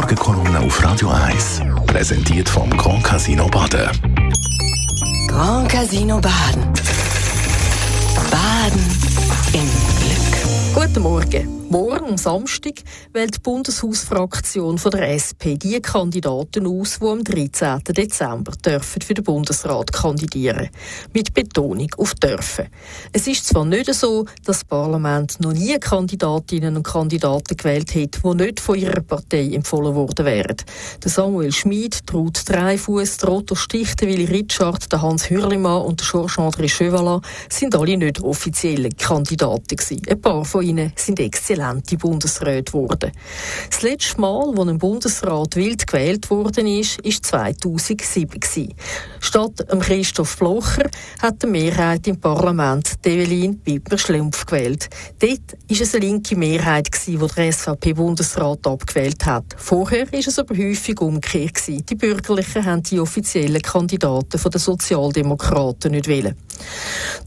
Morgenkolumne auf Radio 1. Präsentiert vom Grand Casino Baden. Grand Casino Baden. Baden im Glück. Guten Morgen. Morgen am Samstag wählt die Bundeshausfraktion von der SP die Kandidaten aus, die am 13. Dezember dürfen für den Bundesrat kandidieren. Mit Betonung auf dürfen. Es ist zwar nicht so, dass das Parlament noch nie Kandidatinnen und Kandidaten gewählt hat, die nicht von ihrer Partei empfohlen worden wären. Der Samuel Schmid, Ruth Dreifuss, der Otto Stichter, Willi Richard, der Hans Hürlimann und der Georges-André Chevalat sind alle nicht offizielle Kandidaten gewesen. Ein paar von ihnen sind exzellent exzellente Bundesräte geworden. Das letzte Mal, wo ein Bundesrat wild gewählt ist, ist 2007 Statt Christoph Blocher hat die Mehrheit im Parlament Develin Wittmer-Schlumpf gewählt. Dort war es eine linke Mehrheit, die der SVP-Bundesrat abgewählt hat. Vorher war es aber häufig umgekehrt. Die Bürgerlichen haben die offiziellen Kandidaten der Sozialdemokraten nicht wählen.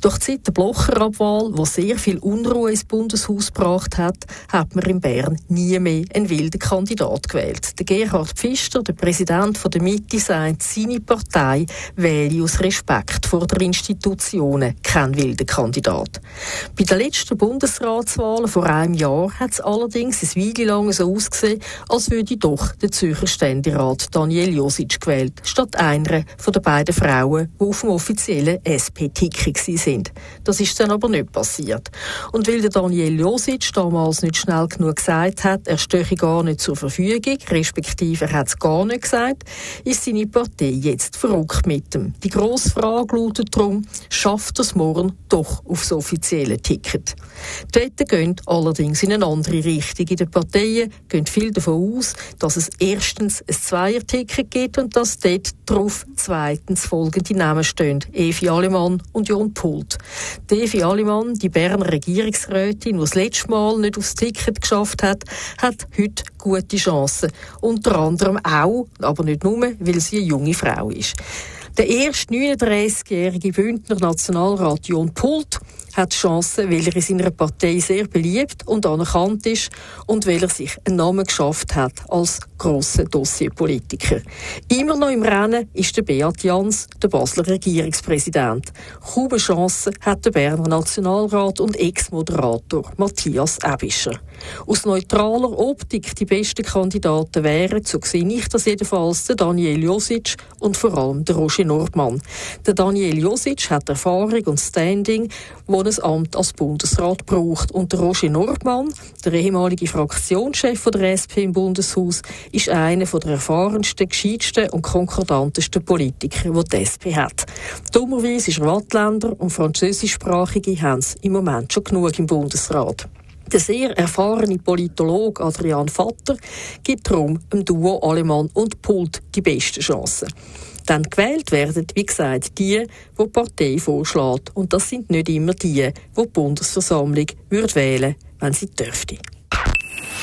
Doch seit der Blocher-Abwahl, die sehr viel Unruhe ins Bundeshaus gebracht hat, hat man in Bern nie mehr einen wilden Kandidat gewählt. Der Gerhard Pfister, der Präsident der Mitte, sagt, seine Partei wähle aus Respekt vor der Institutionen keinen wilden Kandidat. Bei der letzten Bundesratswahl vor einem Jahr hat es allerdings ein Weile lang so ausgesehen, als würde doch der Zürcher Ständerat Daniel Josic gewählt, statt einer von den beiden Frauen, die auf dem offiziellen SP-Ticket sind. Das ist dann aber nicht passiert. Und weil der Daniel Josic damals damals nicht schnell genug gesagt hat, er stehe gar nicht zur Verfügung, respektive er hat es gar nicht gesagt, ist seine Partei jetzt verrückt mit ihm. Die grosse Frage lautet darum, schafft das morgen doch aufs offizielle Ticket? Die Wetten gehen allerdings in eine andere Richtung. In den Parteien gehen viel davon aus, dass es erstens ein Zweier-Ticket gibt und dass dort darauf zweitens folgende Namen stehen. Evi Alemann und Jon Pult. Die Evi Alemann, die Berner Regierungsrätin, die das letzte Mal nicht aufs Ticket geschafft hat, hat heute gute Chancen. Unter anderem auch, aber nicht nur, weil sie eine junge Frau ist. Der erste 39-jährige Bündner Nationalrat Jon Pult hat Chancen, weil er in seiner Partei sehr beliebt und anerkannt ist und weil er sich einen Namen geschafft hat als grosser Dossierpolitiker. Immer noch im Rennen ist der Beat Jans, der Basler Regierungspräsident. Kaum eine Chance hat der Berner Nationalrat und Ex-Moderator Matthias Ebischer. Aus neutraler Optik die besten Kandidaten wären, so sehe ich das jedenfalls, der Daniel Josic und vor allem der Roger Nordmann. Der Daniel Josic hat Erfahrung und Standing, wo ein Amt als Bundesrat braucht. Und der Roger Nordmann, der ehemalige Fraktionschef der SP im Bundeshaus, ist einer der erfahrensten, gescheitsten und konkordantesten Politiker, die die SP hat. Dummerweise ist er Wattländer und Französischsprachige haben es im Moment schon genug im Bundesrat. Der sehr erfahrene Politologe Adrian Vatter gibt darum im Duo Alemann und Pult die besten Chancen. Dann gewählt werden, wie gesagt, die, die die Partei vorschlägt. Und das sind nicht immer die, die die Bundesversammlung würde wählen wenn sie dürfte.